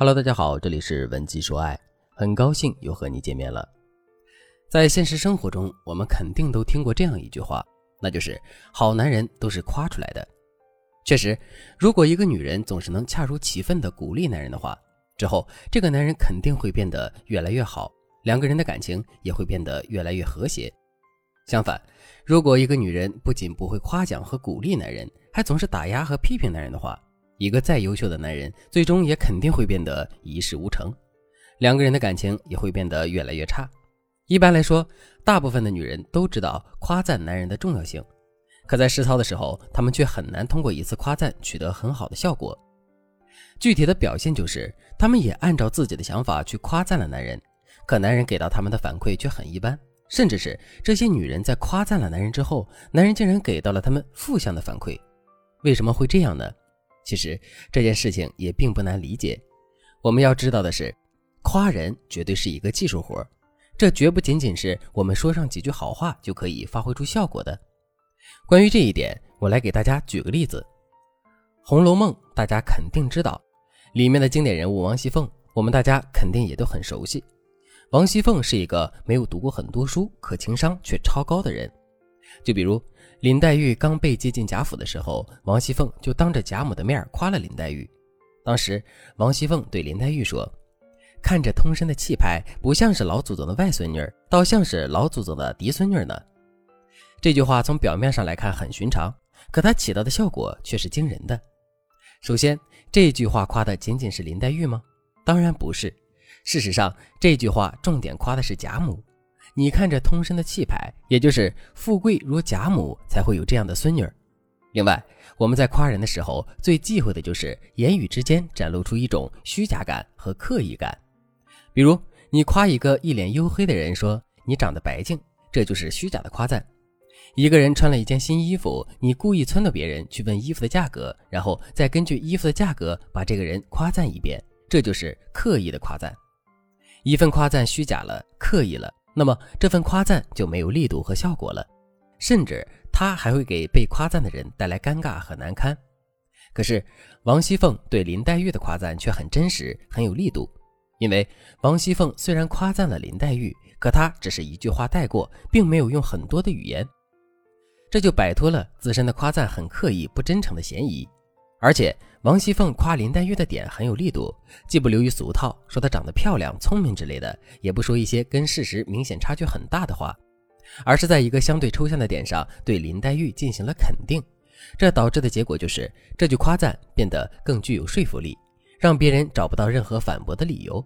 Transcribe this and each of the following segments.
Hello，大家好，这里是文姬说爱，很高兴又和你见面了。在现实生活中，我们肯定都听过这样一句话，那就是“好男人都是夸出来的”。确实，如果一个女人总是能恰如其分的鼓励男人的话，之后这个男人肯定会变得越来越好，两个人的感情也会变得越来越和谐。相反，如果一个女人不仅不会夸奖和鼓励男人，还总是打压和批评男人的话，一个再优秀的男人，最终也肯定会变得一事无成，两个人的感情也会变得越来越差。一般来说，大部分的女人都知道夸赞男人的重要性，可在实操的时候，她们却很难通过一次夸赞取得很好的效果。具体的表现就是，她们也按照自己的想法去夸赞了男人，可男人给到他们的反馈却很一般。甚至是这些女人在夸赞了男人之后，男人竟然给到了他们负向的反馈，为什么会这样呢？其实这件事情也并不难理解。我们要知道的是，夸人绝对是一个技术活，这绝不仅仅是我们说上几句好话就可以发挥出效果的。关于这一点，我来给大家举个例子，《红楼梦》大家肯定知道，里面的经典人物王熙凤，我们大家肯定也都很熟悉。王熙凤是一个没有读过很多书，可情商却超高的人。就比如林黛玉刚被接进贾府的时候，王熙凤就当着贾母的面夸了林黛玉。当时王熙凤对林黛玉说：“看着通身的气派，不像是老祖宗的外孙女，倒像是老祖宗的嫡孙女呢。”这句话从表面上来看很寻常，可它起到的效果却是惊人的。首先，这句话夸的仅仅是林黛玉吗？当然不是。事实上，这句话重点夸的是贾母。你看这通身的气派，也就是富贵如贾母才会有这样的孙女儿。另外，我们在夸人的时候，最忌讳的就是言语之间展露出一种虚假感和刻意感。比如，你夸一个一脸黝黑的人，说你长得白净，这就是虚假的夸赞。一个人穿了一件新衣服，你故意撺掇别人去问衣服的价格，然后再根据衣服的价格把这个人夸赞一遍，这就是刻意的夸赞。一份夸赞虚假了、刻意了，那么这份夸赞就没有力度和效果了，甚至他还会给被夸赞的人带来尴尬和难堪。可是王熙凤对林黛玉的夸赞却很真实、很有力度，因为王熙凤虽然夸赞了林黛玉，可她只是一句话带过，并没有用很多的语言，这就摆脱了自身的夸赞很刻意、不真诚的嫌疑，而且。王熙凤夸林黛玉的点很有力度，既不流于俗套，说她长得漂亮、聪明之类的，也不说一些跟事实明显差距很大的话，而是在一个相对抽象的点上对林黛玉进行了肯定。这导致的结果就是这句夸赞变得更具有说服力，让别人找不到任何反驳的理由。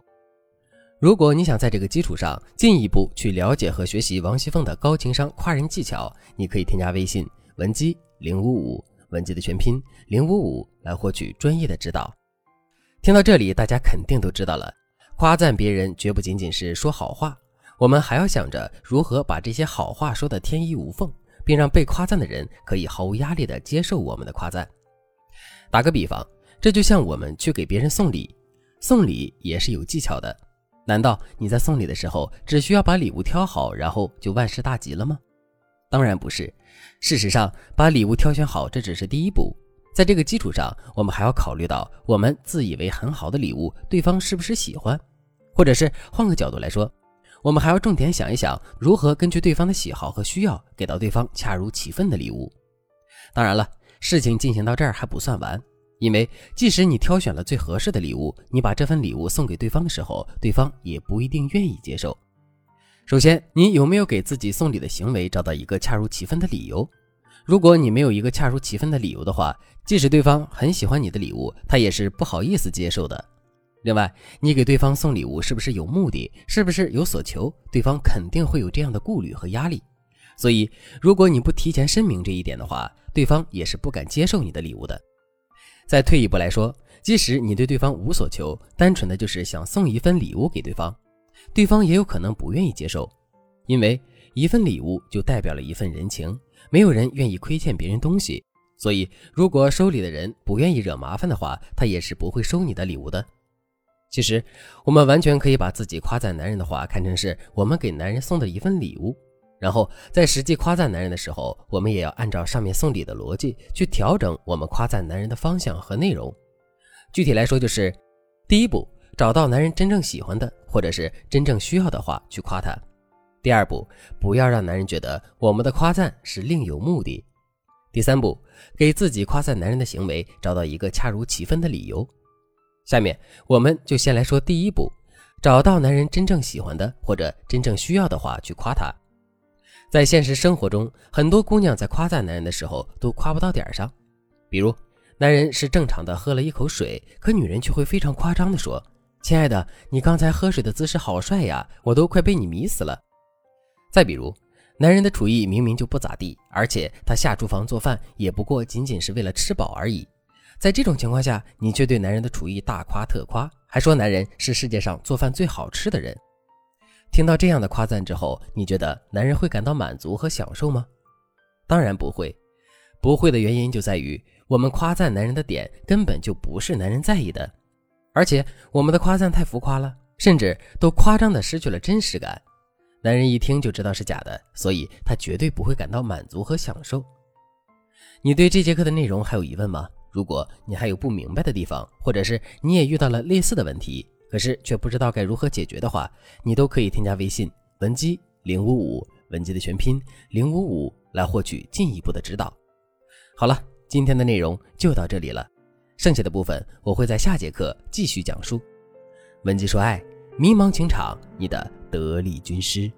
如果你想在这个基础上进一步去了解和学习王熙凤的高情商夸人技巧，你可以添加微信文姬零五五。文姬的全拼零五五来获取专业的指导。听到这里，大家肯定都知道了，夸赞别人绝不仅仅是说好话，我们还要想着如何把这些好话说得天衣无缝，并让被夸赞的人可以毫无压力地接受我们的夸赞。打个比方，这就像我们去给别人送礼，送礼也是有技巧的。难道你在送礼的时候只需要把礼物挑好，然后就万事大吉了吗？当然不是。事实上，把礼物挑选好，这只是第一步。在这个基础上，我们还要考虑到，我们自以为很好的礼物，对方是不是喜欢？或者是换个角度来说，我们还要重点想一想，如何根据对方的喜好和需要，给到对方恰如其分的礼物。当然了，事情进行到这儿还不算完，因为即使你挑选了最合适的礼物，你把这份礼物送给对方的时候，对方也不一定愿意接受。首先，你有没有给自己送礼的行为找到一个恰如其分的理由？如果你没有一个恰如其分的理由的话，即使对方很喜欢你的礼物，他也是不好意思接受的。另外，你给对方送礼物是不是有目的？是不是有所求？对方肯定会有这样的顾虑和压力。所以，如果你不提前声明这一点的话，对方也是不敢接受你的礼物的。再退一步来说，即使你对对方无所求，单纯的就是想送一份礼物给对方。对方也有可能不愿意接受，因为一份礼物就代表了一份人情，没有人愿意亏欠别人东西，所以如果收礼的人不愿意惹麻烦的话，他也是不会收你的礼物的。其实，我们完全可以把自己夸赞男人的话看成是我们给男人送的一份礼物，然后在实际夸赞男人的时候，我们也要按照上面送礼的逻辑去调整我们夸赞男人的方向和内容。具体来说，就是第一步。找到男人真正喜欢的或者是真正需要的话去夸他。第二步，不要让男人觉得我们的夸赞是另有目的。第三步，给自己夸赞男人的行为找到一个恰如其分的理由。下面我们就先来说第一步，找到男人真正喜欢的或者真正需要的话去夸他。在现实生活中，很多姑娘在夸赞男人的时候都夸不到点儿上，比如。男人是正常的喝了一口水，可女人却会非常夸张的说：“亲爱的，你刚才喝水的姿势好帅呀，我都快被你迷死了。”再比如，男人的厨艺明明就不咋地，而且他下厨房做饭也不过仅仅是为了吃饱而已。在这种情况下，你却对男人的厨艺大夸特夸，还说男人是世界上做饭最好吃的人。听到这样的夸赞之后，你觉得男人会感到满足和享受吗？当然不会，不会的原因就在于。我们夸赞男人的点根本就不是男人在意的，而且我们的夸赞太浮夸了，甚至都夸张的失去了真实感。男人一听就知道是假的，所以他绝对不会感到满足和享受。你对这节课的内容还有疑问吗？如果你还有不明白的地方，或者是你也遇到了类似的问题，可是却不知道该如何解决的话，你都可以添加微信文姬零五五，文姬的全拼零五五，来获取进一步的指导。好了。今天的内容就到这里了，剩下的部分我会在下节课继续讲述。文姬说爱，迷茫情场，你的得力军师。